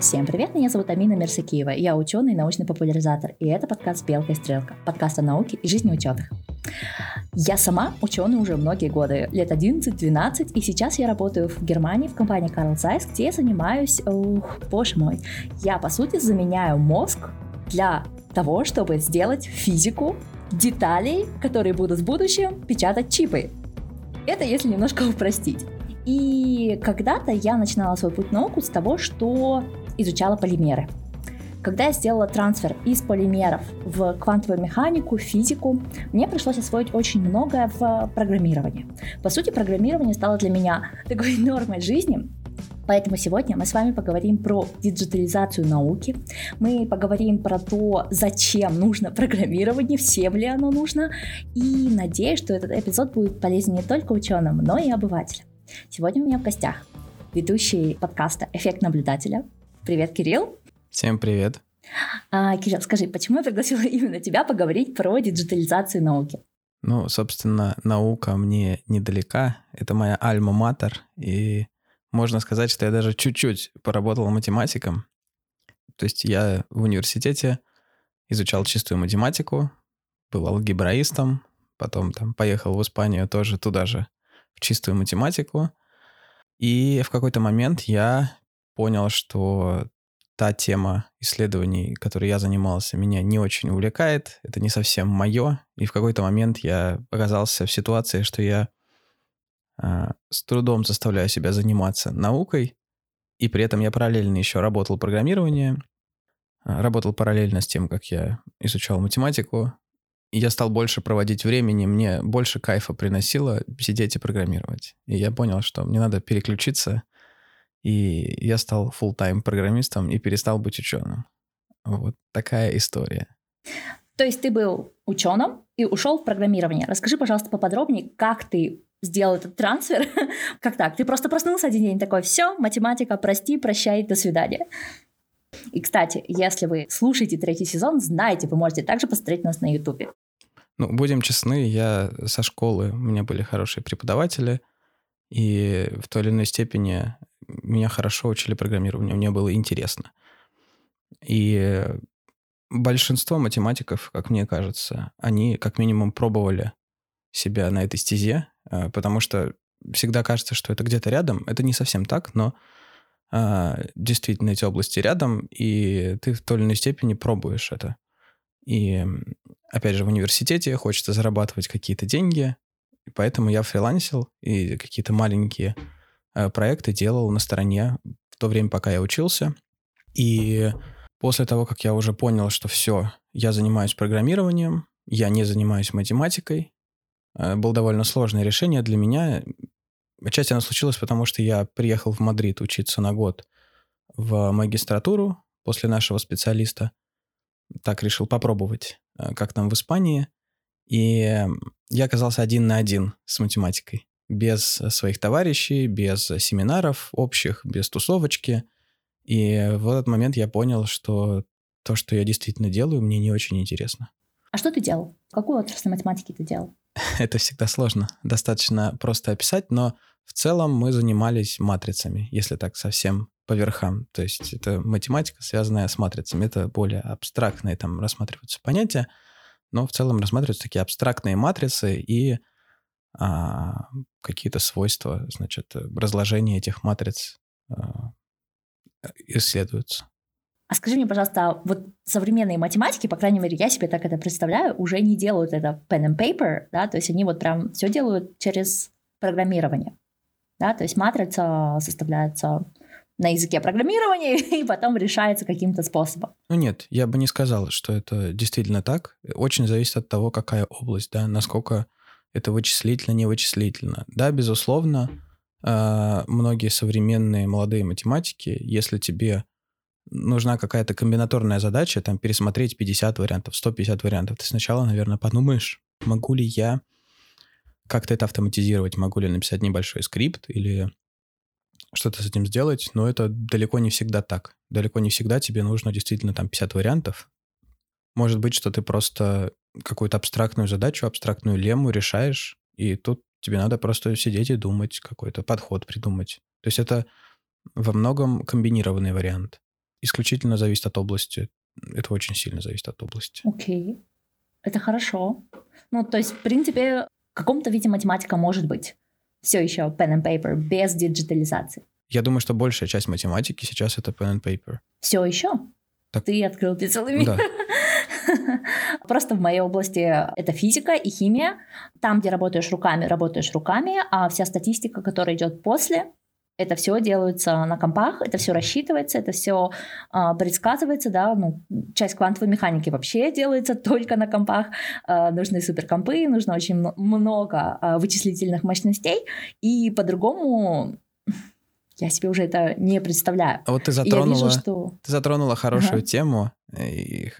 Всем привет, меня зовут Амина Мерсакиева, я ученый и научный популяризатор, и это подкаст «Белка и стрелка», подкаст о науке и жизни ученых. Я сама ученый уже многие годы, лет 11-12, и сейчас я работаю в Германии в компании Carl Zeiss, где я занимаюсь, ух, боже мой, я по сути заменяю мозг для того, чтобы сделать физику деталей, которые будут в будущем печатать чипы. Это если немножко упростить. И когда-то я начинала свой путь в науку с того, что изучала полимеры. Когда я сделала трансфер из полимеров в квантовую механику, физику, мне пришлось освоить очень многое в программировании. По сути, программирование стало для меня такой нормой жизни, Поэтому сегодня мы с вами поговорим про диджитализацию науки, мы поговорим про то, зачем нужно программирование, всем ли оно нужно, и надеюсь, что этот эпизод будет полезен не только ученым, но и обывателям. Сегодня у меня в гостях ведущий подкаста «Эффект наблюдателя». Привет, Кирилл. Всем привет. А, Кирилл, скажи, почему я пригласила именно тебя поговорить про диджитализацию науки? Ну, собственно, наука мне недалека. Это моя альма-матер. И можно сказать, что я даже чуть-чуть поработал математиком. То есть я в университете изучал чистую математику, был алгебраистом, потом там поехал в Испанию тоже туда же в чистую математику. И в какой-то момент я понял, что та тема исследований, которой я занимался, меня не очень увлекает, это не совсем мое. И в какой-то момент я оказался в ситуации, что я э, с трудом заставляю себя заниматься наукой, и при этом я параллельно еще работал программированием, работал параллельно с тем, как я изучал математику, я стал больше проводить времени, мне больше кайфа приносило сидеть и программировать. И я понял, что мне надо переключиться, и я стал full-time программистом и перестал быть ученым. Вот такая история. То есть ты был ученым и ушел в программирование. Расскажи, пожалуйста, поподробнее, как ты сделал этот трансфер. как так? Ты просто проснулся один день такой, все, математика, прости, прощай, до свидания. И, кстати, если вы слушаете третий сезон, знаете, вы можете также посмотреть нас на Ютубе. Ну, будем честны, я со школы, у меня были хорошие преподаватели, и в той или иной степени меня хорошо учили программированию, мне было интересно. И большинство математиков, как мне кажется, они как минимум пробовали себя на этой стезе, э, потому что всегда кажется, что это где-то рядом. Это не совсем так, но а, действительно эти области рядом, и ты в той или иной степени пробуешь это. И, опять же, в университете хочется зарабатывать какие-то деньги, поэтому я фрилансил и какие-то маленькие э, проекты делал на стороне в то время, пока я учился. И после того, как я уже понял, что все, я занимаюсь программированием, я не занимаюсь математикой, э, было довольно сложное решение для меня. Отчасти оно случилось, потому что я приехал в Мадрид учиться на год в магистратуру после нашего специалиста. Так решил попробовать, э, как там в Испании. И я оказался один на один с математикой. Без своих товарищей, без семинаров общих, без тусовочки. И в этот момент я понял, что то, что я действительно делаю, мне не очень интересно. А что ты делал? Какую отрасль математики ты делал? Это всегда сложно. Достаточно просто описать, но в целом мы занимались матрицами, если так совсем по верхам. То есть это математика, связанная с матрицами. Это более абстрактные там рассматриваются понятия, но в целом рассматриваются такие абстрактные матрицы и а, какие-то свойства, значит, разложения этих матриц а, исследуются. А скажи мне, пожалуйста, вот современные математики, по крайней мере, я себе так это представляю, уже не делают это pen and paper, да, то есть они вот прям все делают через программирование да, то есть матрица составляется на языке программирования и потом решается каким-то способом. Ну нет, я бы не сказал, что это действительно так. Очень зависит от того, какая область, да, насколько это вычислительно, не вычислительно. Да, безусловно, а, многие современные молодые математики, если тебе нужна какая-то комбинаторная задача, там пересмотреть 50 вариантов, 150 вариантов, ты сначала, наверное, подумаешь, могу ли я как-то это автоматизировать, могу ли написать небольшой скрипт или что-то с этим сделать, но это далеко не всегда так. Далеко не всегда тебе нужно действительно там 50 вариантов. Может быть, что ты просто какую-то абстрактную задачу, абстрактную лему решаешь, и тут тебе надо просто сидеть и думать, какой-то подход придумать. То есть это во многом комбинированный вариант. исключительно зависит от области. Это очень сильно зависит от области. Окей. Okay. Это хорошо. Ну, то есть, в принципе, в каком-то виде математика может быть все еще pen and paper без диджитализации. Я думаю, что большая часть математики сейчас это pen and paper. Все еще? Так... Ты открыл ты целый мир. Да. Просто в моей области это физика и химия. Там, где работаешь руками, работаешь руками, а вся статистика, которая идет после, это все делается на компах, это все рассчитывается, это все а, предсказывается, да, ну, часть квантовой механики вообще делается только на компах, а, нужны суперкомпы, нужно очень много а, вычислительных мощностей, и по-другому я себе уже это не представляю. А вот ты затронула, вижу, что... ты затронула хорошую ага. тему, и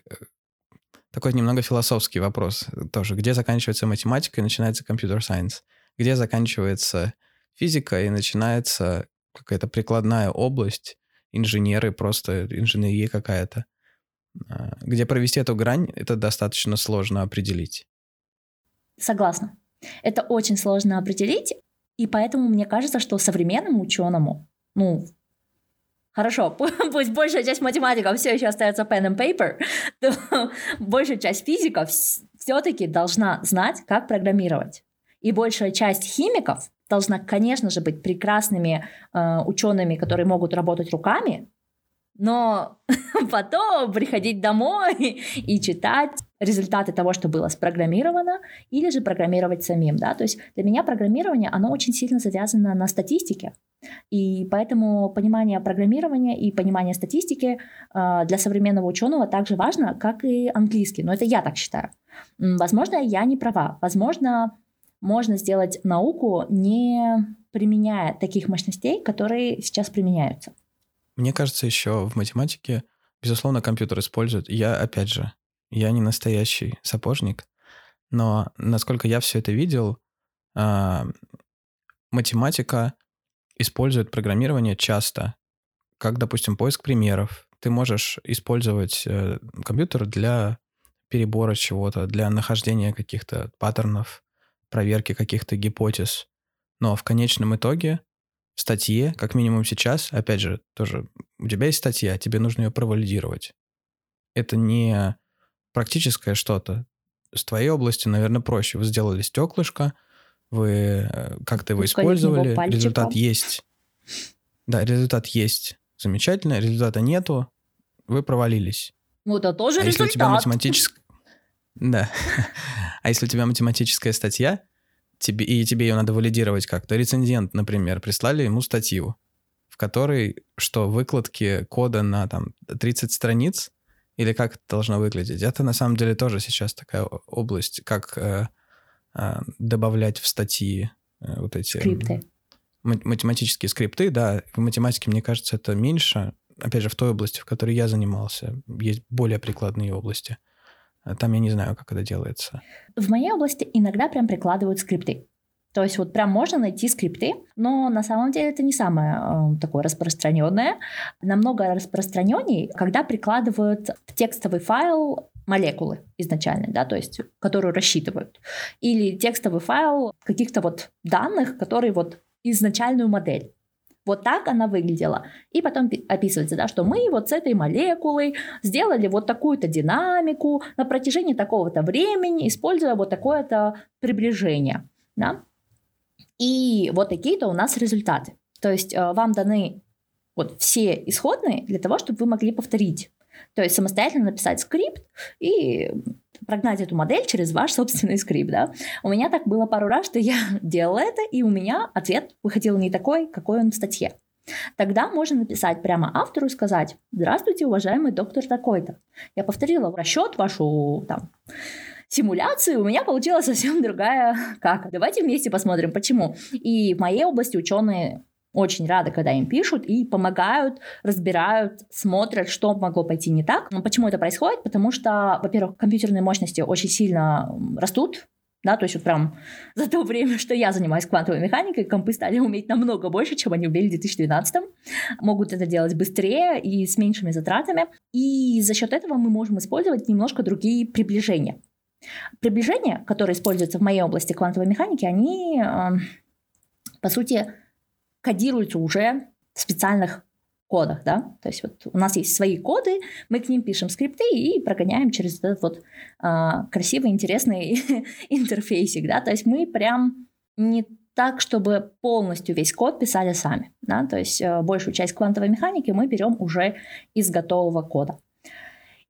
такой немного философский вопрос тоже. Где заканчивается математика и начинается компьютер-сайенс? Где заканчивается физика и начинается какая-то прикладная область, инженеры, просто инженерия какая-то. А, где провести эту грань, это достаточно сложно определить. Согласна. Это очень сложно определить, и поэтому мне кажется, что современному ученому, ну, хорошо, пусть большая часть математиков все еще остается pen and paper, то большая часть физиков все-таки должна знать, как программировать. И большая часть химиков должна, конечно же, быть прекрасными э, учеными, которые могут работать руками, но потом приходить домой и читать результаты того, что было спрограммировано, или же программировать самим. Да? То есть для меня программирование, оно очень сильно завязано на статистике. И поэтому понимание программирования и понимание статистики э, для современного ученого также важно, как и английский. Но это я так считаю. Возможно, я не права. Возможно, можно сделать науку, не применяя таких мощностей, которые сейчас применяются. Мне кажется, еще в математике, безусловно, компьютер используют. Я, опять же, я не настоящий сапожник, но насколько я все это видел, а, математика использует программирование часто, как, допустим, поиск примеров. Ты можешь использовать э, компьютер для перебора чего-то, для нахождения каких-то паттернов, проверки каких-то гипотез. Но в конечном итоге в статье, как минимум сейчас, опять же, тоже у тебя есть статья, тебе нужно ее провалидировать. Это не практическое что-то. С твоей области, наверное, проще. Вы сделали стеклышко, вы э, как-то его использовали, результат есть. Да, результат есть. Замечательно, результата нету, вы провалились. Ну, это тоже а результат. если у тебя математическая... Да. А если у тебя математическая статья, тебе, и тебе ее надо валидировать как-то, рецензент, например, прислали ему статью, в которой, что, выкладки кода на там 30 страниц, или как это должно выглядеть? Это на самом деле тоже сейчас такая область, как э, э, добавлять в статьи э, вот эти... Скрипты. Математические скрипты, да. В математике, мне кажется, это меньше. Опять же, в той области, в которой я занимался, есть более прикладные области. А там я не знаю, как это делается. В моей области иногда прям прикладывают скрипты. То есть вот прям можно найти скрипты, но на самом деле это не самое э, такое распространенное. Намного распространенней, когда прикладывают в текстовый файл молекулы изначально, да, то есть, которую рассчитывают. Или текстовый файл каких-то вот данных, которые вот изначальную модель. Вот так она выглядела. И потом описывается, да, что мы вот с этой молекулой сделали вот такую-то динамику на протяжении такого-то времени, используя вот такое-то приближение. Да? И вот такие-то у нас результаты. То есть э, вам даны вот все исходные для того, чтобы вы могли повторить. То есть самостоятельно написать скрипт и прогнать эту модель через ваш собственный скрипт, да. У меня так было пару раз, что я делала это, и у меня ответ выходил не такой, какой он в статье. Тогда можно написать прямо автору и сказать, здравствуйте, уважаемый доктор такой-то. Я повторила расчет вашу там, симуляцию, у меня получилась совсем другая как. Давайте вместе посмотрим, почему. И в моей области ученые очень рады, когда им пишут и помогают, разбирают, смотрят, что могло пойти не так. Почему это происходит? Потому что, во-первых, компьютерные мощности очень сильно растут, да, то есть вот прям за то время, что я занимаюсь квантовой механикой, компы стали уметь намного больше, чем они умели в 2012. Могут это делать быстрее и с меньшими затратами. И за счет этого мы можем использовать немножко другие приближения. Приближения, которые используются в моей области квантовой механики, они, по сути, кодируются уже в специальных кодах, да, то есть вот у нас есть свои коды, мы к ним пишем скрипты и прогоняем через этот вот а, красивый, интересный интерфейсик, да, то есть мы прям не так, чтобы полностью весь код писали сами, да, то есть э, большую часть квантовой механики мы берем уже из готового кода.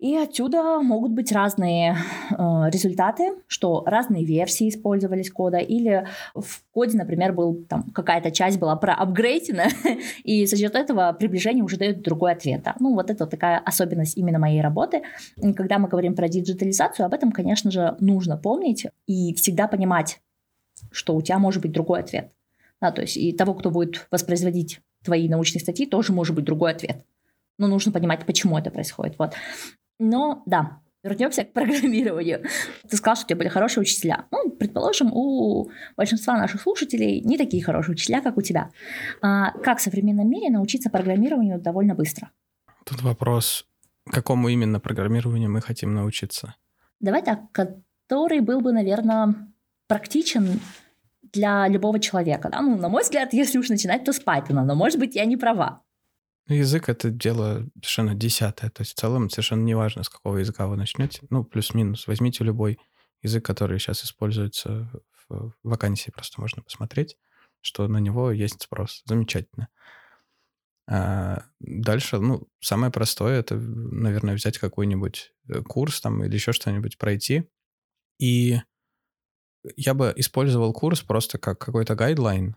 И отсюда могут быть разные э, результаты, что разные версии использовались кода, или в коде, например, был там какая-то часть была проапгрейдена, и за счет этого приближение уже дает другой ответ. Да? Ну, вот это такая особенность именно моей работы. И когда мы говорим про диджитализацию, об этом, конечно же, нужно помнить и всегда понимать, что у тебя может быть другой ответ. Да, то есть и того, кто будет воспроизводить твои научные статьи, тоже может быть другой ответ. Но нужно понимать, почему это происходит. Вот. Но да, вернемся к программированию. Ты сказал, что у тебя были хорошие учителя. Ну, предположим, у большинства наших слушателей не такие хорошие учителя, как у тебя. А как в современном мире научиться программированию довольно быстро? Тут вопрос, какому именно программированию мы хотим научиться? Давай так, который был бы, наверное, практичен для любого человека. Да? Ну, на мой взгляд, если уж начинать, то с Python, но, может быть, я не права. Ну, язык — это дело совершенно десятое. То есть в целом совершенно неважно, с какого языка вы начнете. Ну, плюс-минус. Возьмите любой язык, который сейчас используется в вакансии, просто можно посмотреть, что на него есть спрос. Замечательно. А дальше, ну, самое простое — это, наверное, взять какой-нибудь э, курс там или еще что-нибудь пройти. И я бы использовал курс просто как какой-то гайдлайн,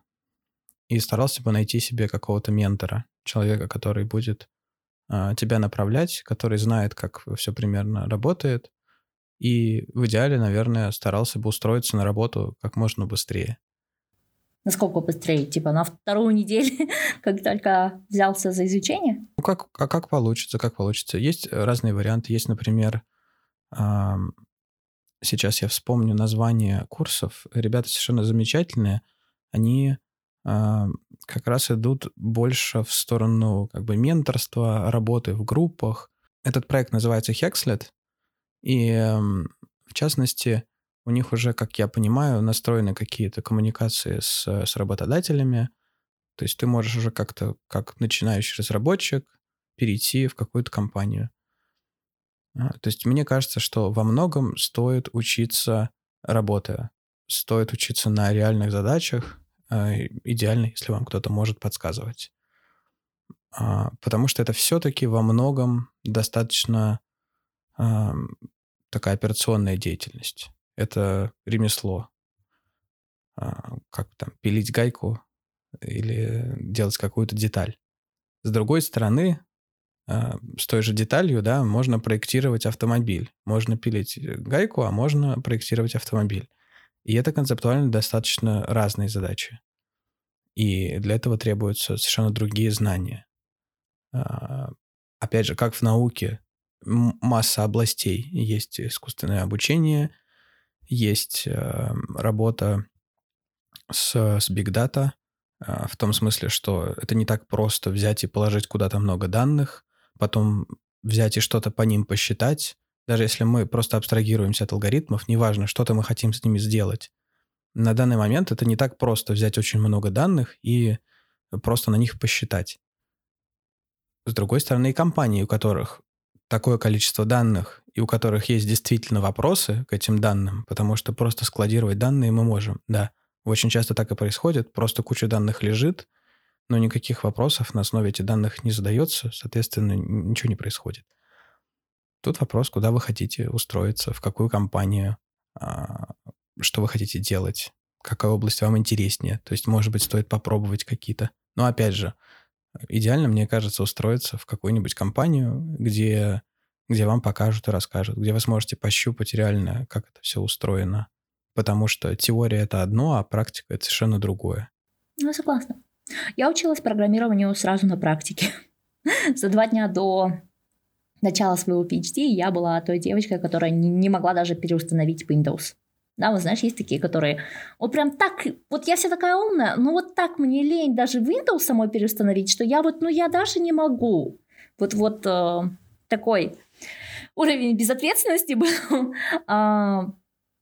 и старался бы найти себе какого-то ментора, человека, который будет а, тебя направлять, который знает, как все примерно работает, и в идеале, наверное, старался бы устроиться на работу как можно быстрее. Насколько быстрее? Типа на вторую неделю, как только взялся за изучение? Ну, как, а как получится, как получится. Есть разные варианты. Есть, например, сейчас я вспомню название курсов. Ребята совершенно замечательные. Они как раз идут больше в сторону как бы менторства, работы в группах. Этот проект называется Hexlet, и в частности у них уже, как я понимаю, настроены какие-то коммуникации с, с работодателями. То есть ты можешь уже как-то, как начинающий разработчик, перейти в какую-то компанию. А, то есть мне кажется, что во многом стоит учиться работая, стоит учиться на реальных задачах, а, идеально, если вам кто-то может подсказывать. А, потому что это все-таки во многом достаточно такая операционная деятельность. Это ремесло. А, как там, пилить гайку или делать какую-то деталь. С другой стороны, с той же деталью, да, можно проектировать автомобиль. Можно пилить гайку, а можно проектировать автомобиль. И это концептуально достаточно разные задачи. И для этого требуются совершенно другие знания. А, опять же, как в науке, масса областей. Есть искусственное обучение, есть э, работа с, с Big Data, а, в том смысле, что это не так просто взять и положить куда-то много данных, потом взять и что-то по ним посчитать, даже если мы просто абстрагируемся от алгоритмов, неважно, что-то мы хотим с ними сделать. На данный момент это не так просто взять очень много данных и просто на них посчитать. С другой стороны, и компании, у которых такое количество данных и у которых есть действительно вопросы к этим данным, потому что просто складировать данные мы можем, да. Очень часто так и происходит, просто куча данных лежит, но никаких вопросов на основе этих данных не задается, соответственно, ничего не происходит. Тут вопрос, куда вы хотите устроиться, в какую компанию, а, что вы хотите делать, какая область вам интереснее. То есть, может быть, стоит попробовать какие-то. Но опять же, идеально, мне кажется, устроиться в какую-нибудь компанию, где, где вам покажут и расскажут, где вы сможете пощупать реально, как это все устроено. Потому что теория это одно, а практика это совершенно другое. Ну, согласна. Я училась программированию сразу на практике. За два дня до начала своего PhD я была той девочкой, которая не могла даже переустановить Windows. Да, вот знаешь, есть такие, которые вот прям так, вот я вся такая умная, но вот так мне лень даже Windows самой переустановить, что я вот, ну я даже не могу. Вот, вот э, такой уровень безответственности был. а,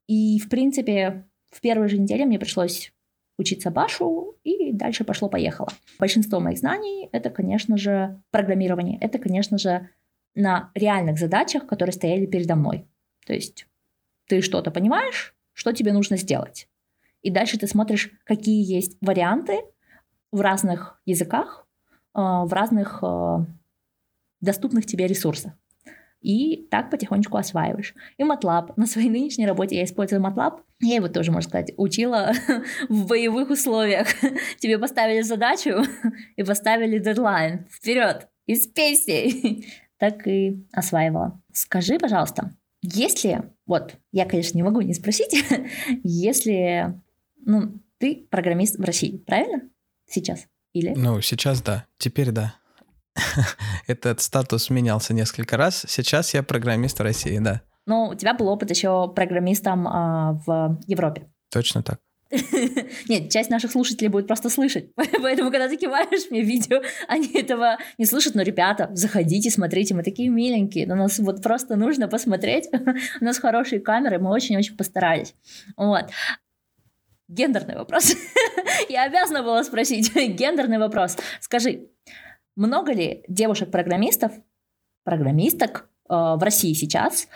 и, в принципе, в первой же неделе мне пришлось учиться Башу, и дальше пошло-поехало. Большинство моих знаний — это, конечно же, программирование. Это, конечно же, на реальных задачах, которые стояли передо мной. То есть ты что-то понимаешь, что тебе нужно сделать. И дальше ты смотришь, какие есть варианты в разных языках, э, в разных э, доступных тебе ресурсах. И так потихонечку осваиваешь. И MATLAB. На своей нынешней работе я использую MATLAB. Я его тоже, можно сказать, учила в боевых условиях. Тебе поставили задачу и поставили дедлайн. Вперед! Из песни! Так и осваивала. Скажи, пожалуйста, если, вот, я, конечно, не могу не спросить, если, ну, ты программист в России, правильно? Сейчас? Или? Ну, сейчас да, теперь да. Этот статус менялся несколько раз. Сейчас я программист в России, да. Но у тебя был опыт еще программистом а, в Европе. Точно так. Нет, часть наших слушателей будет просто слышать. Поэтому, когда ты киваешь мне видео, они этого не слышат. Но, ребята, заходите, смотрите, мы такие миленькие. У нас вот просто нужно посмотреть. У нас хорошие камеры, мы очень-очень постарались. Вот. Гендерный вопрос. Я обязана была спросить. Гендерный вопрос. Скажи, много ли девушек-программистов, программисток э, в России сейчас?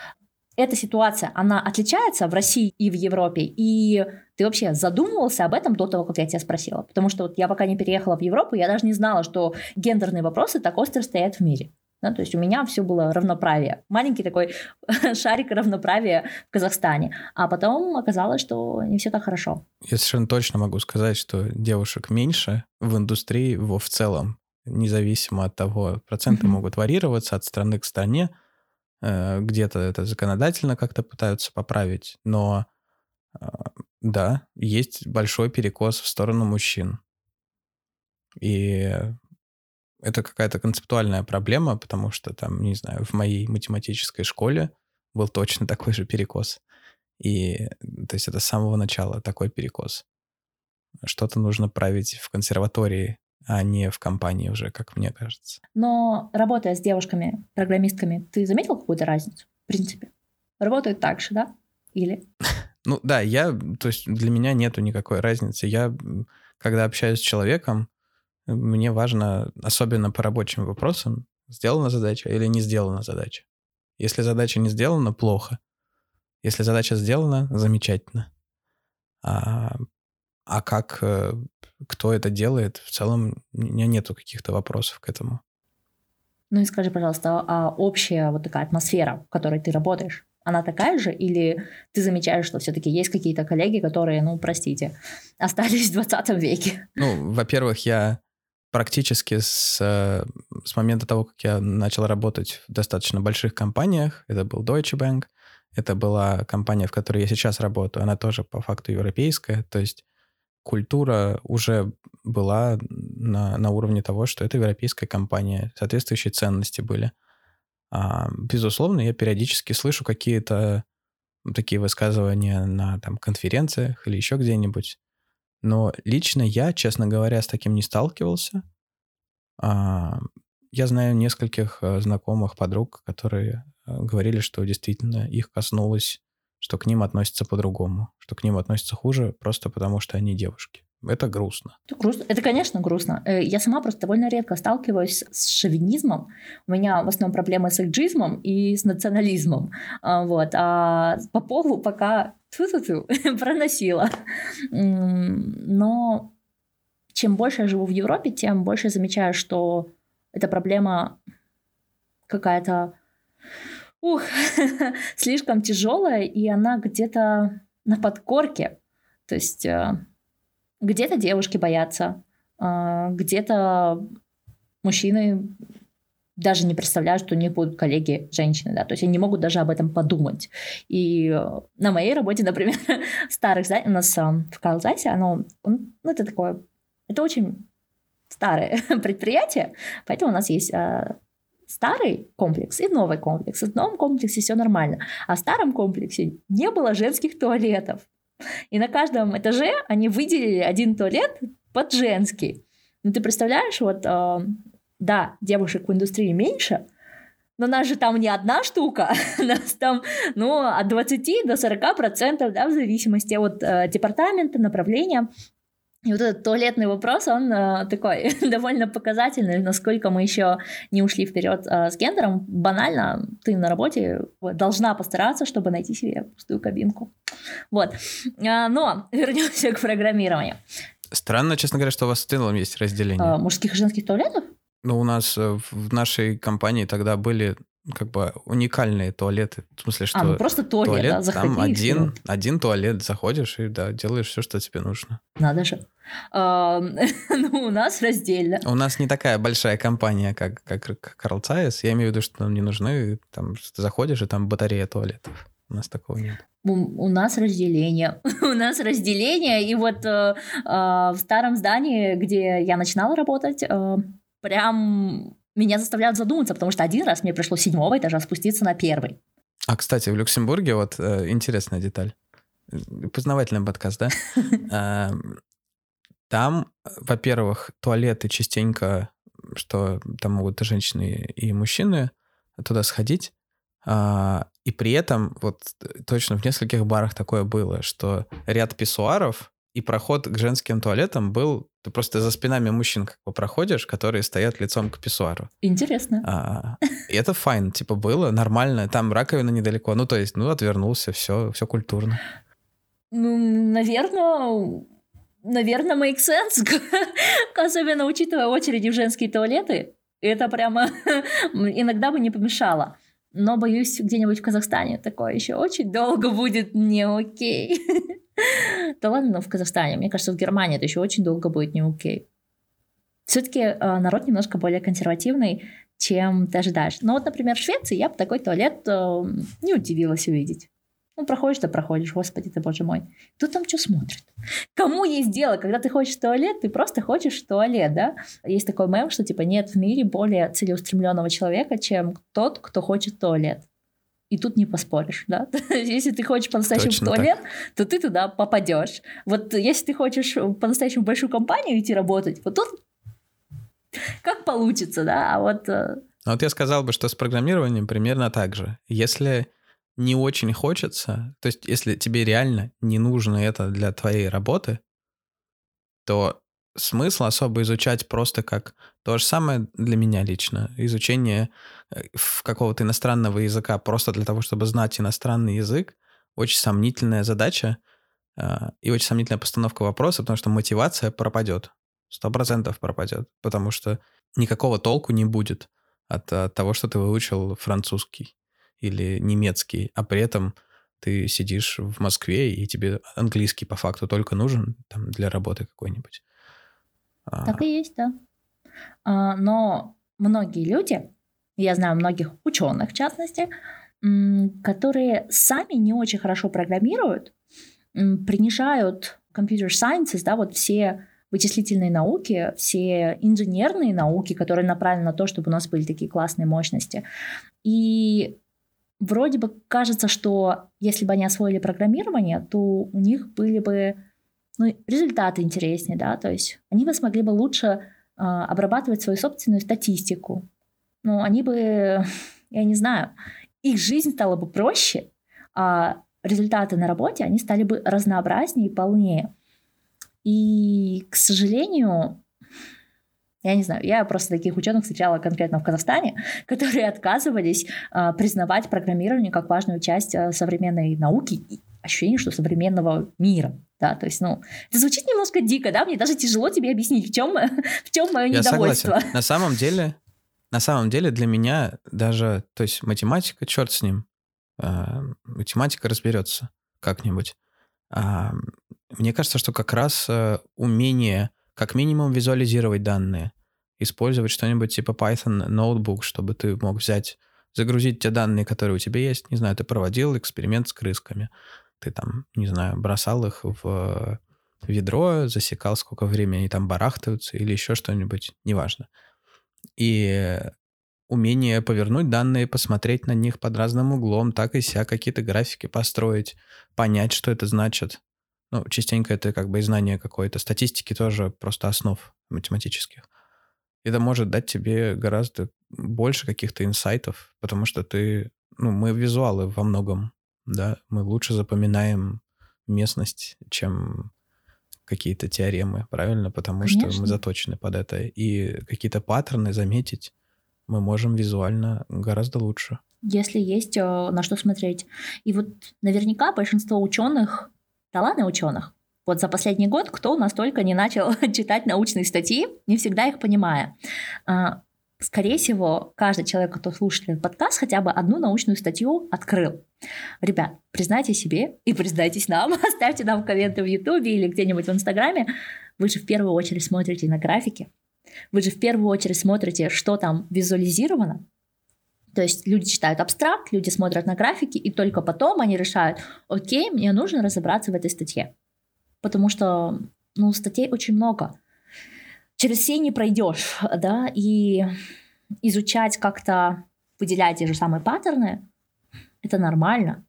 Эта ситуация, она отличается в России и в Европе? И ты вообще задумывался об этом до того, как я тебя спросила? Потому что вот я пока не переехала в Европу, я даже не знала, что гендерные вопросы так остро стоят в мире. Да, то есть у меня все было равноправие. Маленький такой шарик равноправия в Казахстане. А потом оказалось, что не все так хорошо. Я совершенно точно могу сказать, что девушек меньше в индустрии в целом независимо от того, проценты могут варьироваться от страны к стране, где-то это законодательно как-то пытаются поправить, но э, да, есть большой перекос в сторону мужчин. И это какая-то концептуальная проблема, потому что там, не знаю, в моей математической школе был точно такой же перекос. И то есть это с самого начала такой перекос. Что-то нужно править в консерватории а не в компании уже, как мне кажется. Но работая с девушками, программистками, ты заметил какую-то разницу, в принципе? Работают так же, да? Или? Ну да, я, то есть для меня нету никакой разницы. Я, когда общаюсь с человеком, мне важно, особенно по рабочим вопросам, сделана задача или не сделана задача. Если задача не сделана, плохо. Если задача сделана, замечательно. А а как, э, кто это делает, в целом у меня нету каких-то вопросов к этому. Ну и скажи, пожалуйста, а общая вот такая атмосфера, в которой ты работаешь, она такая же, или ты замечаешь, что все-таки есть какие-то коллеги, которые, ну, простите, остались в 20 веке? Ну, во-первых, я практически с, э, с момента того, как я начал работать в достаточно больших компаниях, это был Deutsche Bank, это была компания, в которой я сейчас работаю, она тоже по факту европейская, то есть культура уже была на, на уровне того, что это европейская компания, соответствующие ценности были. А, безусловно, я периодически слышу какие-то такие высказывания на там, конференциях или еще где-нибудь. Но лично я, честно говоря, с таким не сталкивался. А, я знаю нескольких э, знакомых подруг, которые э, говорили, что действительно их коснулось что к ним относятся по-другому, что к ним относятся хуже просто потому, что они девушки. Это грустно. Это грустно. Это, конечно, грустно. Э, я сама просто довольно редко сталкиваюсь с шовинизмом. У меня в основном проблемы с экджизмом и с национализмом. А, вот. А по полу пока ту-ту-ту, проносила. Но чем больше я живу в Европе, тем больше я замечаю, что эта проблема какая-то ух, слишком тяжелая, и она где-то на подкорке. То есть э, где-то девушки боятся, э, где-то мужчины даже не представляют, что у них будут коллеги женщины, да, то есть они не могут даже об этом подумать. И э, на моей работе, например, старых, у нас в Карлзайсе, оно, ну, это такое, это очень старое предприятие, поэтому у нас есть старый комплекс и новый комплекс. В новом комплексе все нормально, а в старом комплексе не было женских туалетов. И на каждом этаже они выделили один туалет под женский. Ну ты представляешь, вот, э, да, девушек в индустрии меньше, но нас же там не одна штука, нас там, ну, от 20 до 40 процентов, да, в зависимости от э, департамента, направления. И вот этот туалетный вопрос, он э, такой довольно показательный, насколько мы еще не ушли вперед э, с гендером. Банально, ты на работе должна постараться, чтобы найти себе пустую кабинку. Вот. А, но вернемся к программированию. Странно, честно говоря, что у вас в целом есть разделение. А, мужских и женских туалетов? Ну, у нас э, в нашей компании тогда были как бы уникальные туалеты. В смысле, что... А, ну просто туалет, туалет да, заходи Там один, один туалет, заходишь и, да, делаешь все, что тебе нужно. Надо же. Ну, у нас раздельно. У нас не такая большая компания, как, как, как Карл Цайс. Я имею в виду, что нам не нужны, там, ты заходишь, и там батарея туалетов. У нас такого нет. У, у нас разделение. у нас разделение. И вот э, э, в старом здании, где я начинала работать, э, прям меня заставляют задуматься, потому что один раз мне пришлось седьмого этажа спуститься на первый. А, кстати, в Люксембурге вот э, интересная деталь. Познавательный подкаст, да? Эм, там, во-первых, туалеты частенько, что там могут и женщины, и мужчины туда сходить. А, и при этом вот точно в нескольких барах такое было, что ряд писсуаров и проход к женским туалетам был... Ты просто за спинами мужчин как бы проходишь, которые стоят лицом к писсуару. Интересно. А, и это файн, типа было нормально. Там раковина недалеко. Ну, то есть, ну, отвернулся, все, все культурно. Ну, наверное, наверное, make sense, особенно учитывая очереди в женские туалеты. Это прямо иногда бы не помешало. Но боюсь, где-нибудь в Казахстане такое еще очень долго будет не окей. Да ладно, но в Казахстане. Мне кажется, в Германии это еще очень долго будет не окей. Все-таки э, народ немножко более консервативный, чем ты ожидаешь. Но вот, например, в Швеции я бы такой туалет э, не удивилась увидеть. Ну, проходишь, то проходишь, господи ты, боже мой. Тут там что смотрит? Кому есть дело, когда ты хочешь туалет, ты просто хочешь туалет, да? Есть такой мем, что типа нет в мире более целеустремленного человека, чем тот, кто хочет туалет. И тут не поспоришь, да? если ты хочешь по-настоящему в туалет, так. то ты туда попадешь. Вот если ты хочешь по-настоящему в большую компанию идти работать, вот тут как получится, да? А вот... Э, ну, вот я сказал бы, что с программированием примерно так же. Если не очень хочется, то есть если тебе реально не нужно это для твоей работы, то смысл особо изучать просто как то же самое для меня лично. Изучение э, какого-то иностранного языка просто для того, чтобы знать иностранный язык, очень сомнительная задача а, и очень сомнительная постановка вопроса, потому что мотивация пропадет. Сто процентов пропадет, потому что никакого толку не будет от, от того, что ты выучил французский или немецкий, а при этом ты сидишь в Москве, и тебе английский по факту только нужен там, для работы какой-нибудь. А. Так и есть, да. А, но многие люди, я знаю многих ученых в частности, которые сами не очень хорошо программируют, принижают computer sciences, да, вот все вычислительные науки, все инженерные науки, которые направлены на то, чтобы у нас были такие классные мощности. И вроде бы кажется, что если бы они освоили программирование, то у них были бы ну, результаты интереснее, да, то есть они бы смогли бы лучше э, обрабатывать свою собственную статистику. Ну, они бы, я не знаю, их жизнь стала бы проще, а результаты на работе, они стали бы разнообразнее и полнее. И, к сожалению, я не знаю, я просто таких ученых встречала конкретно в Казахстане, которые отказывались э, признавать программирование как важную часть э, современной науки ощущение, что современного мира. Да, то есть, ну, это звучит немножко дико, да, мне даже тяжело тебе объяснить, в чем, в чем мое я недовольство. Согласен. На самом деле, на самом деле для меня даже, то есть математика, черт с ним, э, математика разберется как-нибудь. А, мне кажется, что как раз э, умение как минимум визуализировать данные, использовать что-нибудь типа Python Notebook, чтобы ты мог взять, загрузить те данные, которые у тебя есть. Не знаю, ты проводил эксперимент с крысками. Ты там, не знаю, бросал их в ведро, засекал, сколько времени они там барахтаются или еще что-нибудь, неважно. И умение повернуть данные, посмотреть на них под разным углом, так и ся, какие-то графики построить, понять, что это значит. Ну, частенько это как бы и знание какой-то статистики тоже просто основ математических. Это может дать тебе гораздо больше каких-то инсайтов, потому что ты, ну, мы визуалы во многом, да, мы лучше запоминаем местность, чем какие-то теоремы, правильно? Потому Конечно. что мы заточены под это. И какие-то паттерны заметить мы можем визуально гораздо лучше. Если есть э, на что смотреть. И вот наверняка большинство ученых, да ладно ученых, вот за последний год кто настолько не начал читать научные статьи, не всегда их понимая. Скорее всего, каждый человек, кто слушает этот подкаст, хотя бы одну научную статью открыл. Ребят, признайте себе и признайтесь нам, оставьте нам комменты в Ютубе или где-нибудь в Инстаграме. Вы же в первую очередь смотрите на графики, вы же в первую очередь смотрите, что там визуализировано. То есть люди читают абстракт, люди смотрят на графики, и только потом они решают, окей, мне нужно разобраться в этой статье. Потому что, ну, статей очень много. Через все не пройдешь, да, и изучать как-то, выделять те же самые паттерны, это нормально.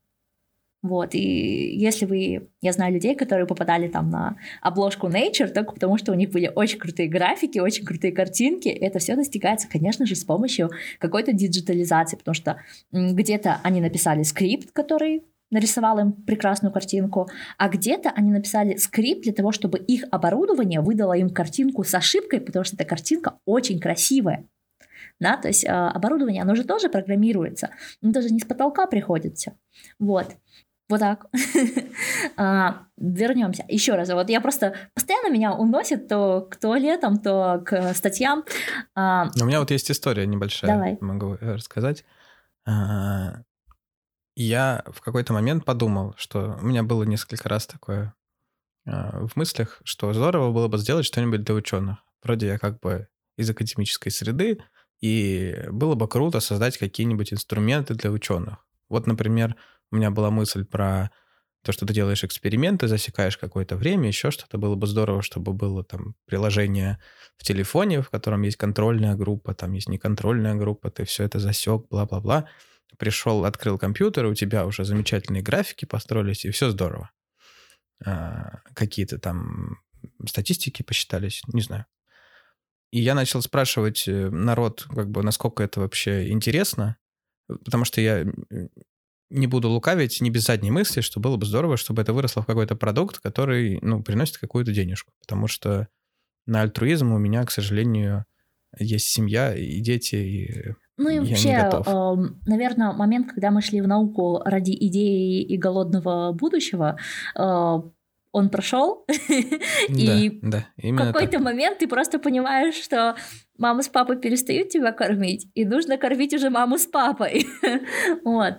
Вот, и если вы, я знаю людей, которые попадали там на обложку Nature, только потому что у них были очень крутые графики, очень крутые картинки, это все достигается, конечно же, с помощью какой-то диджитализации, потому что где-то они написали скрипт, который нарисовал им прекрасную картинку, а где-то они написали скрипт для того, чтобы их оборудование выдало им картинку с ошибкой, потому что эта картинка очень красивая. Да, то есть э, оборудование, оно же тоже программируется, но даже не с потолка приходит все. Вот. Вот так. а, вернемся. Еще раз. Вот я просто постоянно меня уносит то к туалетам, то к статьям. А, У меня вот есть история небольшая. Давай. Могу рассказать. А, я в какой-то момент подумал, что у меня было несколько раз такое а, в мыслях, что здорово было бы сделать что-нибудь для ученых. Вроде я как бы из академической среды, и было бы круто создать какие-нибудь инструменты для ученых. Вот, например, у меня была мысль про то, что ты делаешь эксперименты, засекаешь какое-то время, еще что-то. Было бы здорово, чтобы было там приложение в телефоне, в котором есть контрольная группа, там есть неконтрольная группа, ты все это засек, бла-бла-бла. Пришел, открыл компьютер, у тебя уже замечательные графики построились, и все здорово. А, какие-то там статистики посчитались, не знаю. И я начал спрашивать э, народ, как бы, насколько это вообще интересно, потому что я не буду лукавить, не без задней мысли, что было бы здорово, чтобы это выросло в какой-то продукт, который, ну, приносит какую-то денежку. Потому что на альтруизм у меня, к сожалению, есть семья и дети, и ну и вообще, не готов. э, наверное, момент, когда мы шли в науку ради идеи и голодного будущего, э, он прошел, и в какой-то момент ты просто понимаешь, что мама с папой перестают тебя кормить, и нужно кормить уже маму с папой. вот.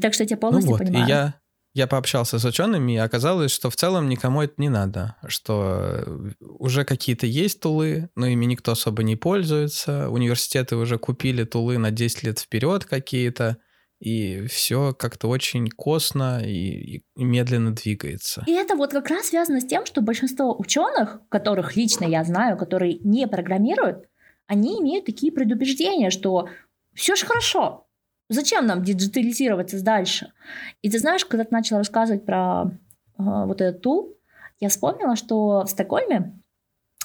Так что я тебя Ну полностью и понимаю. Я, пообщался с учеными, и оказалось, что в целом никому это не надо, что уже какие-то есть тулы, но ими никто особо не пользуется, университеты уже купили тулы на 10 лет вперед какие-то, и все как-то очень косно и, и медленно двигается. И это вот как раз связано с тем, что большинство ученых, которых лично я знаю, которые не программируют, они имеют такие предубеждения, что все же хорошо, зачем нам диджитализироваться дальше? И ты знаешь, когда ты начал рассказывать про э, вот этот тул, я вспомнила, что в Стокгольме,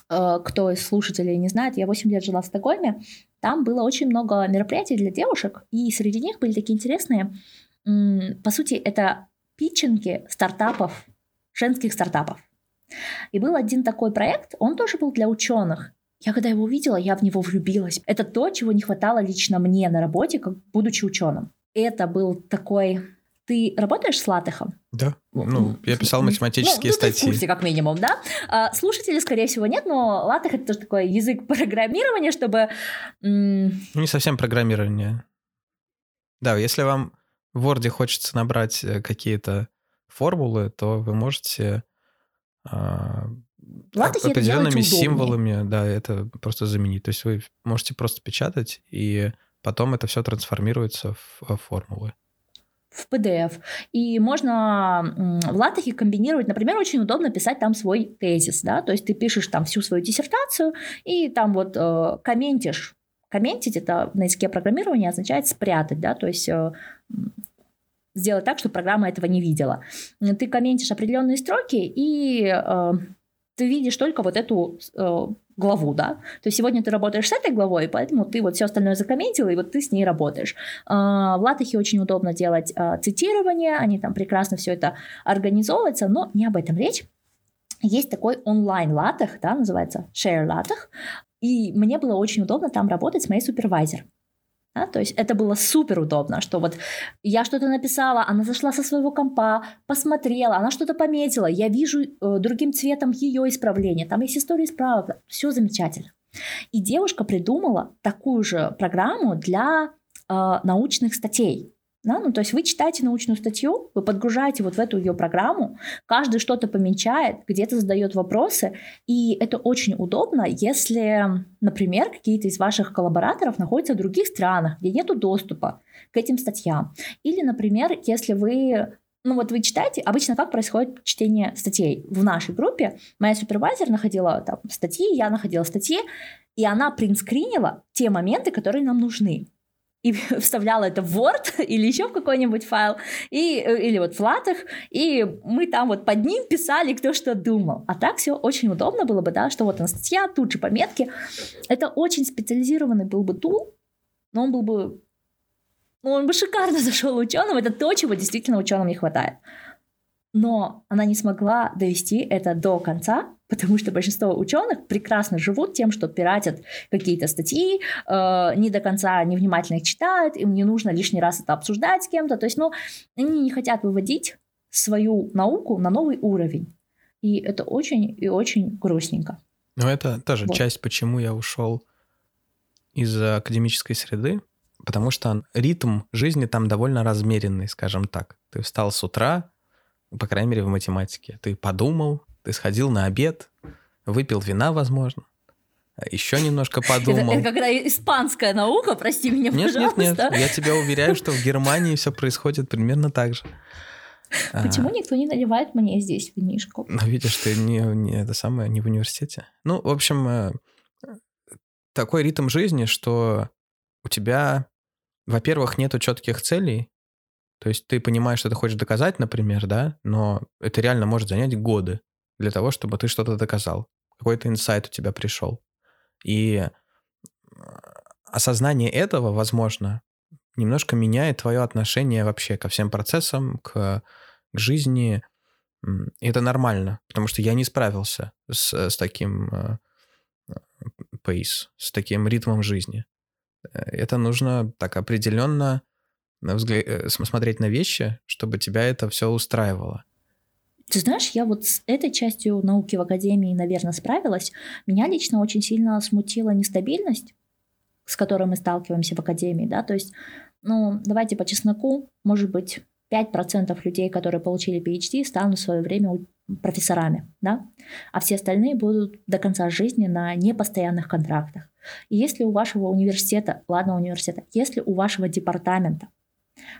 э, кто из слушателей не знает, я 8 лет жила в Стокгольме, там было очень много мероприятий для девушек, и среди них были такие интересные, м, по сути, это питчинги стартапов, женских стартапов. И был один такой проект, он тоже был для ученых. Я когда его увидела, я в него влюбилась. Это то, чего не хватало лично мне на работе, как будучи ученым. Это был такой... Ты работаешь с латехом? Да, ну, я писал математические ну, в статьи. курсе, как минимум, да? А, слушатели, скорее всего, нет, но латех это тоже такой язык программирования, чтобы... Ну, Не совсем программирование. Да, если вам в Word хочется набрать э, какие-то формулы, то вы можете а, Латехи это определенными символами, да, это просто заменить. То есть вы можете просто печатать, и потом это все трансформируется в э, формулы. в PDF. И можно в латехе комбинировать, например, очень удобно писать там свой тезис, да, то есть ты пишешь там всю свою диссертацию и там вот э, комментишь. Комментить это на языке программирования означает спрятать, да, то есть э, сделать так, чтобы программа этого не видела. Ты комментишь определенные строки и э, ты видишь только вот эту э, главу, да. То есть сегодня ты работаешь с этой главой, поэтому ты вот все остальное закомментил, и вот ты с ней работаешь. А, В латехе очень удобно делать а, цитирование, они там прекрасно все это организовываются, но не об этом речь. есть такой онлайн латах, да, называется Share латах, и мне было очень удобно там работать с моей супервайзер. Да, то есть это было супер удобно, что вот я что-то написала, она зашла со своего компа, посмотрела, она что-то пометила, я вижу э, другим цветом ее исправление, там есть история исправок, все замечательно. И девушка придумала такую же программу для э, научных статей. Да? Ну, то есть вы читаете научную статью, вы подгружаете вот в эту ее программу, каждый что-то помечает, где-то задает вопросы, и это очень удобно, если, например, какие-то из ваших коллабораторов находятся в других странах, где нет доступа к этим статьям. Или, например, если вы ну вот вы читаете, обычно как происходит чтение статей в нашей группе. Моя супервайзер находила там статьи, я находила статьи, и она принскринила те моменты, которые нам нужны и вставляла это в Word или еще в какой-нибудь файл, и, э, или вот в латах, и мы там вот под ним писали, кто что думал. А так все очень удобно было бы, да, что вот она тут же пометки. Это очень специализированный был бы тул, но он был бы ну, он бы шикарно зашел ученым, это то, чего действительно ученым не хватает. Но она не смогла довести это до конца, потому что большинство ученых прекрасно живут тем, что пиратят какие-то статьи, э, не до конца невнимательно их читают, им не нужно лишний раз это обсуждать с кем-то. То есть, ну, они не хотят выводить свою науку на новый уровень. И это очень и очень грустненько. Но это тоже вот. часть, почему я ушел из академической среды, потому что ритм жизни там довольно размеренный, скажем так. Ты встал с утра, по крайней мере, в математике. Ты подумал, ты сходил на обед, выпил вина, возможно, еще немножко подумал. Это, это какая испанская наука, прости меня, нет, пожалуйста. Нет, нет, я тебя уверяю, что в Германии все происходит примерно так же. Почему а, никто не наливает мне здесь винишку? Ну, видишь, ты не, не это самое, не в университете. Ну, в общем, э, такой ритм жизни, что у тебя, во-первых, нету четких целей, то есть ты понимаешь, что ты хочешь доказать, например, да, но это реально может занять годы для того, чтобы ты что-то доказал. Какой-то инсайт у тебя пришел. И осознание этого, возможно, немножко меняет твое отношение вообще ко всем процессам, к, к жизни. И это нормально, потому что я не справился с, с таким пейс, с таким ритмом жизни. Э, это нужно так определенно взгля... Э, смотреть на вещи, чтобы тебя это все устраивало. Ты знаешь, я вот с этой частью науки в академии, наверное, справилась. Меня лично очень сильно смутила нестабильность, с которой мы сталкиваемся в академии, да, то есть, ну, давайте по чесноку, может быть, 5% людей, которые получили PhD, станут в свое время профессорами, да, а все остальные будут до конца жизни на непостоянных контрактах. И если у вашего университета, ладно, университета, если у вашего департамента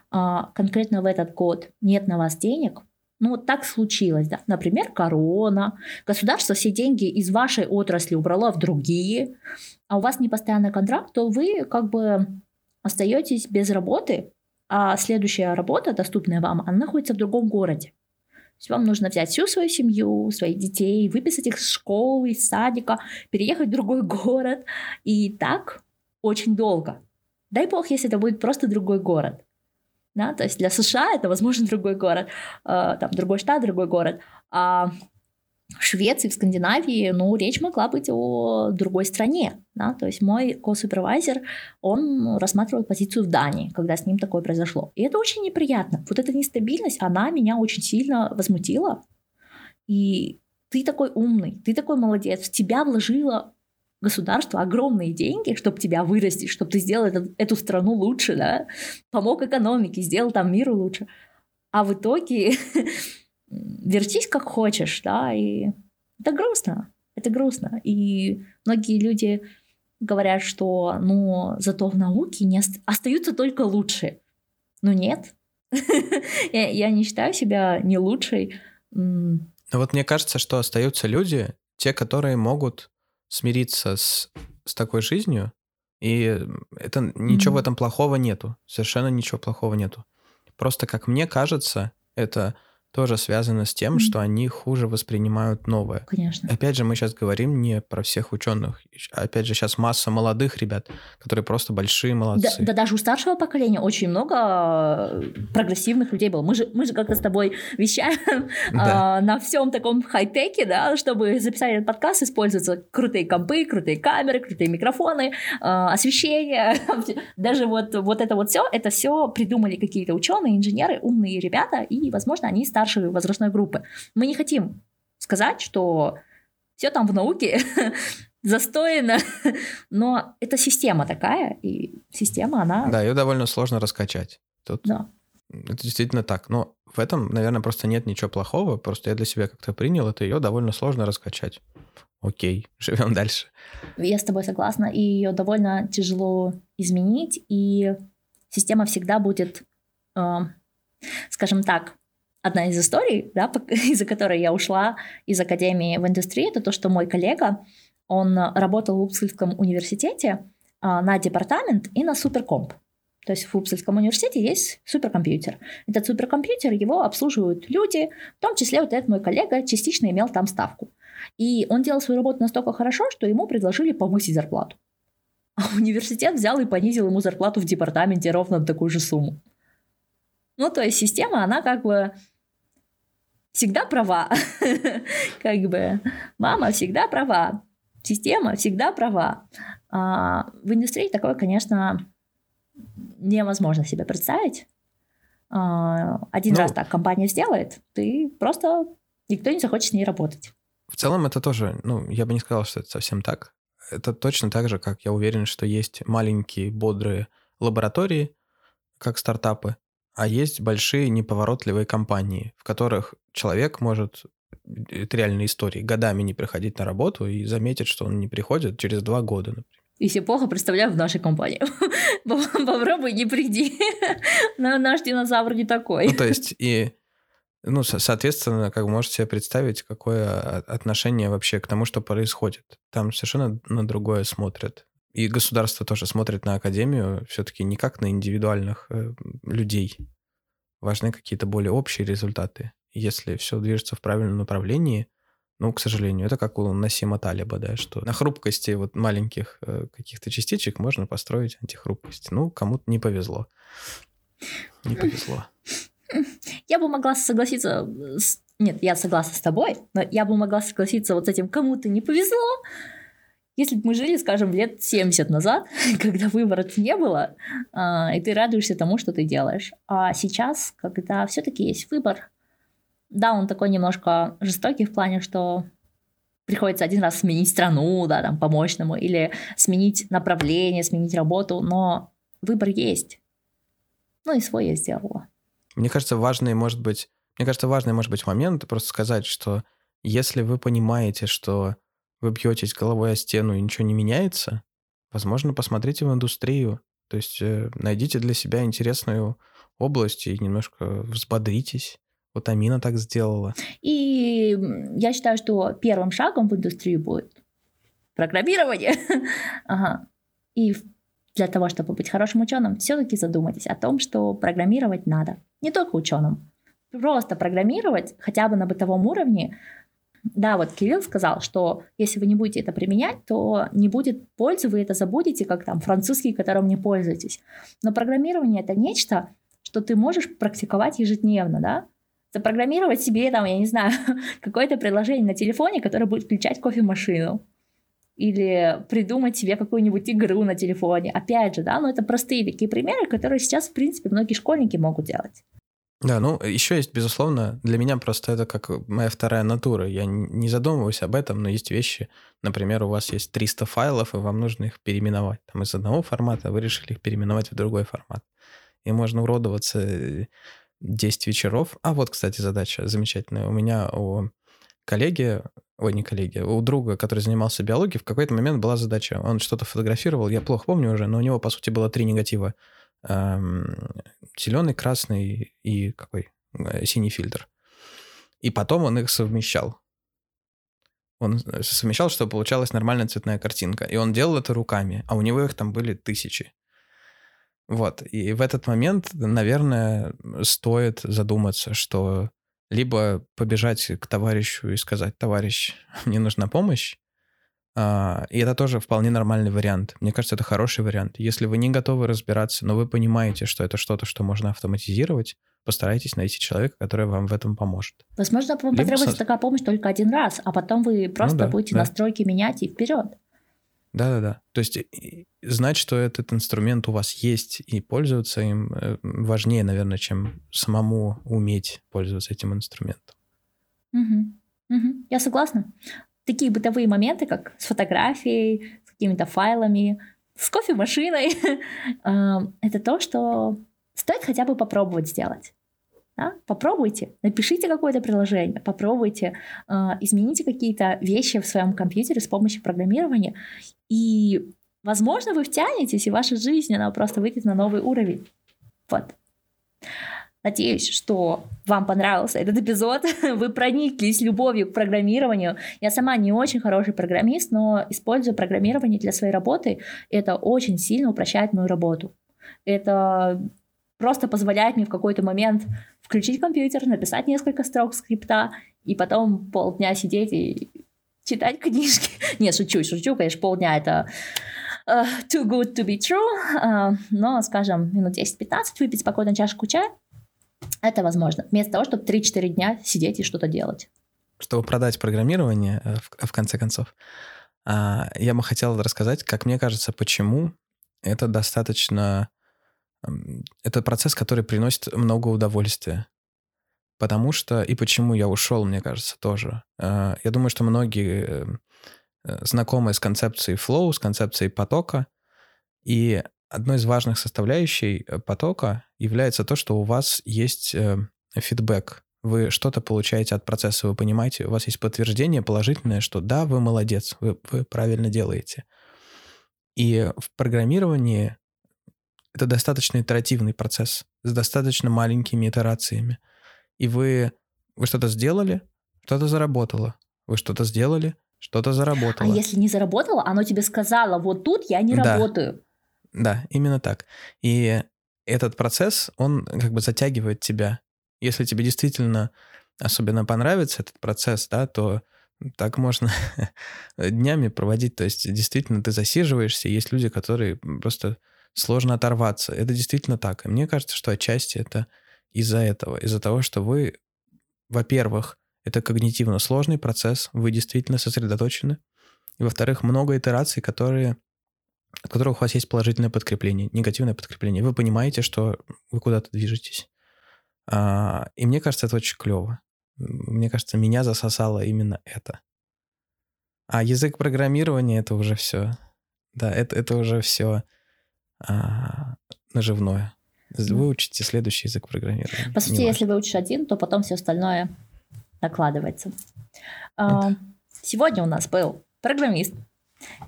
конкретно в этот год нет на вас денег, ну вот так случилось, да. Например, корона, государство все деньги из вашей отрасли убрало в другие, а у вас не постоянный контракт, то вы как бы остаетесь без работы, а следующая работа, доступная вам, она находится в другом городе. То есть вам нужно взять всю свою семью, своих детей, выписать их из школы, из садика, переехать в другой город. И так очень долго. Дай бог, если это будет просто другой город. Да? То есть для США это, возможно, другой город, э, там, другой штат, другой город. А в Швеции, в Скандинавии, ну, речь могла быть о другой стране. Да? То есть мой ко-супервайзер, он рассматривал позицию в Дании, когда с ним такое произошло. И это очень неприятно. Вот эта нестабильность, она меня очень сильно возмутила. И ты такой умный, ты такой молодец, в тебя вложила государство огромные деньги, чтобы тебя вырастить, чтобы ты сделал эту, эту страну лучше, да, помог экономике, сделал там миру лучше. А в итоге вертись как хочешь, да, и это грустно, это грустно. И многие люди говорят, что, ну, зато в науке не ост... остаются только лучшие. Ну, нет. я, я не считаю себя не лучшей. Ну, вот мне кажется, что остаются люди, те, которые могут смириться с, с такой жизнью, и это ничего mm-hmm. в этом плохого нету. Совершенно ничего плохого нету. Просто, как мне кажется, это тоже связано с тем, mm-hmm. что они хуже воспринимают новое. Конечно. Опять же, мы сейчас говорим не про всех ученых. Опять же, сейчас масса молодых ребят, которые просто большие молодцы. Да, да даже у старшего поколения очень много э, прогрессивных людей было. Мы же, мы же как-то с тобой вещаем да. а, на всем таком хай-теке, да, чтобы записать этот подкаст, используются крутые компы, крутые камеры, крутые микрофоны, а, освещение. Даже вот, вот это вот все, это все придумали какие-то ученые, инженеры, умные ребята, и, возможно, они старше старшей возрастной группы. Мы не хотим сказать, что все там в науке застояно, но это система такая, и система, она... Да, ее довольно сложно раскачать. Тут да. Это действительно так. Но в этом, наверное, просто нет ничего плохого. Просто я для себя как-то принял это, ее довольно сложно раскачать. Окей, живем дальше. Я с тобой согласна, и ее довольно тяжело изменить, и система всегда будет, э, скажем так, одна из историй, да, из-за которой я ушла из академии в индустрии, это то, что мой коллега, он работал в Упсальском университете а, на департамент и на суперкомп. То есть в Упсальском университете есть суперкомпьютер. Этот суперкомпьютер, его обслуживают люди, в том числе вот этот мой коллега частично имел там ставку. И он делал свою работу настолько хорошо, что ему предложили повысить зарплату. А университет взял и понизил ему зарплату в департаменте ровно такую же сумму. Ну, то есть система, она как бы всегда права. Как бы мама всегда права. Система всегда права. А, в индустрии такое, конечно, невозможно себе представить. А, один ну, раз так компания сделает, ты просто никто не захочет с ней работать. В целом это тоже, ну, я бы не сказал, что это совсем так. Это точно так же, как я уверен, что есть маленькие бодрые лаборатории, как стартапы, а есть большие неповоротливые компании, в которых человек может, это реальные истории, годами не приходить на работу и заметить, что он не приходит через два года, например. Если плохо, представляю в нашей компании. Попробуй не приди. Наш динозавр не такой. Ну, то есть, и ну, соответственно, как вы можете себе представить, какое отношение вообще к тому, что происходит. Там совершенно на другое смотрят. И государство тоже смотрит на академию все-таки не как на индивидуальных э, людей. Важны какие-то более общие результаты. Если все движется в правильном направлении, ну, к сожалению, это как у Насима Талиба, да, что на хрупкости вот маленьких э, каких-то частичек можно построить антихрупкость. Ну, кому-то не повезло. Не повезло. Я бы могла согласиться с... Нет, я согласна с тобой, но я бы могла согласиться вот с этим «кому-то не повезло», если бы мы жили, скажем, лет 70 назад, когда выборов не было, а, и ты радуешься тому, что ты делаешь. А сейчас, когда все-таки есть выбор, да, он такой немножко жестокий в плане, что приходится один раз сменить страну, да, там, по-мощному, или сменить направление, сменить работу, но выбор есть. Ну и свой я сделала. Мне кажется, важный может быть, мне кажется, важный может быть момент просто сказать, что если вы понимаете, что вы бьетесь головой о стену и ничего не меняется, возможно, посмотрите в индустрию. То есть э, найдите для себя интересную область и немножко взбодритесь. Вот Амина так сделала. И я считаю, что первым шагом в индустрию будет программирование. ага. И для того, чтобы быть хорошим ученым, все-таки задумайтесь о том, что программировать надо. Не только ученым. Просто программировать хотя бы на бытовом уровне да, вот Кирилл сказал, что если вы не будете это применять, то не будет пользы, вы это забудете, как там французский, которым не пользуетесь. Но программирование это нечто, что ты можешь практиковать ежедневно, да? Запрограммировать себе, там, я не знаю, какое-то приложение на телефоне, которое будет включать кофемашину. Или придумать себе какую-нибудь игру на телефоне. Опять же, да, но это простые такие примеры, которые сейчас, в принципе, многие школьники могут делать. Да, ну еще есть, безусловно, для меня просто это как моя вторая натура. Я не задумываюсь об этом, но есть вещи, например, у вас есть 300 файлов, и вам нужно их переименовать. Там из одного формата вы решили их переименовать в другой формат. И можно уродоваться 10 э, вечеров. А вот, кстати, задача замечательная. У меня у коллеги, ой, не коллеги, у друга, который занимался биологией, в какой-то момент была задача. Он что-то фотографировал, я плохо помню уже, но у него, по сути, было три негатива зеленый, красный и какой? Э, синий фильтр. И потом он их совмещал. Он совмещал, чтобы получалась нормальная цветная картинка. И он делал это руками, а у него их там были тысячи. Вот. И в этот момент, наверное, стоит задуматься, что либо побежать к товарищу и сказать, товарищ, мне нужна помощь, и это тоже вполне нормальный вариант. Мне кажется, это хороший вариант. Если вы не готовы разбираться, но вы понимаете, что это что-то, что можно автоматизировать, постарайтесь найти человека, который вам в этом поможет. Возможно, вам Либо потребуется со... такая помощь только один раз, а потом вы ну просто ну, да, будете да. настройки менять и вперед. Да-да-да. То есть знать, что этот инструмент у вас есть и пользоваться им э, важнее, наверное, чем самому уметь пользоваться этим инструментом. Угу. Угу. Я согласна такие бытовые моменты, как с фотографией, с какими-то файлами, с кофемашиной, эм, это то, что стоит хотя бы попробовать сделать. Да? Попробуйте, напишите какое-то приложение, попробуйте, э, измените какие-то вещи в своем компьютере с помощью программирования, и, возможно, вы втянетесь, и ваша жизнь, она просто выйдет на новый уровень. Вот. Надеюсь, что вам понравился этот эпизод, вы прониклись любовью к программированию. Я сама не очень хороший программист, но использую программирование для своей работы. Это очень сильно упрощает мою работу. Это просто позволяет мне в какой-то момент включить компьютер, написать несколько строк скрипта, и потом полдня сидеть и читать книжки. Нет, шучу, шучу, конечно, полдня это uh, too good to be true, uh, но, скажем, минут 10-15 выпить спокойно чашку чая, это возможно. Вместо того, чтобы 3-4 дня сидеть и что-то делать. Чтобы продать программирование, э, в, конце концов, а, я бы хотел рассказать, как мне кажется, почему это достаточно... Это процесс, который приносит много удовольствия. Потому что... И почему я ушел, мне кажется, тоже. А, я думаю, что многие э, э, знакомы с концепцией flow, с концепцией потока, и одной из важных составляющей э, потока является то, что у вас есть э, фидбэк. Вы что-то получаете от процесса, вы понимаете, у вас есть подтверждение положительное, что да, вы молодец, вы, вы правильно делаете. И в программировании это достаточно итеративный процесс с достаточно маленькими итерациями. И вы, вы что-то сделали, что-то заработало. Вы что-то сделали, что-то заработало. А если не заработало, оно тебе сказало, вот тут я не да. работаю. Да, именно так. И этот процесс, он как бы затягивает тебя. Если тебе действительно особенно понравится этот процесс, да, то так можно днями проводить. То есть действительно ты засиживаешься, есть люди, которые просто сложно оторваться. Это действительно так. И мне кажется, что отчасти это из-за этого, из-за того, что вы, во-первых, это когнитивно сложный процесс, вы действительно сосредоточены, и, во-вторых, много итераций, которые от которых у вас есть положительное подкрепление, негативное подкрепление. Вы понимаете, что вы куда-то движетесь. А, и мне кажется, это очень клево. Мне кажется, меня засосало именно это. А язык программирования это уже все. Да, это, это уже все а, наживное. Выучите следующий язык программирования. По сути, если выучишь один, то потом все остальное накладывается. А, сегодня у нас был программист,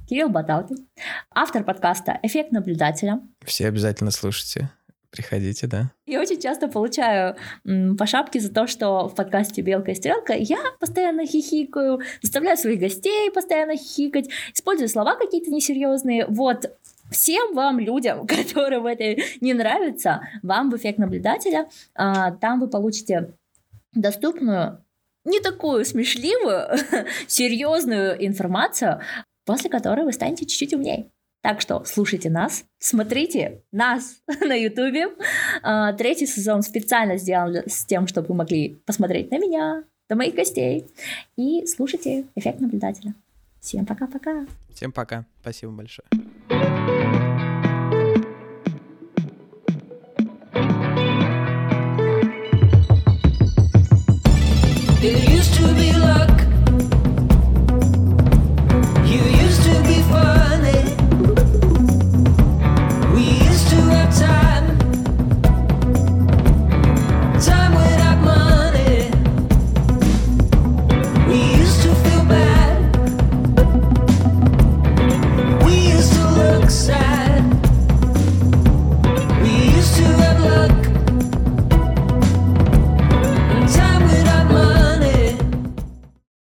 Кирилл Баталкин, автор подкаста «Эффект наблюдателя». Все обязательно слушайте. Приходите, да. Я очень часто получаю м, по шапке за то, что в подкасте «Белка и стрелка» я постоянно хихикаю, заставляю своих гостей постоянно хихикать, использую слова какие-то несерьезные. Вот всем вам, людям, которым это не нравится, вам в эффект наблюдателя, а, там вы получите доступную не такую смешливую, серьезную информацию после которой вы станете чуть-чуть умнее. Так что слушайте нас, смотрите нас на Ютубе. А, третий сезон специально сделан с тем, чтобы вы могли посмотреть на меня, на моих гостей. И слушайте «Эффект наблюдателя». Всем пока-пока. Всем пока. Спасибо большое.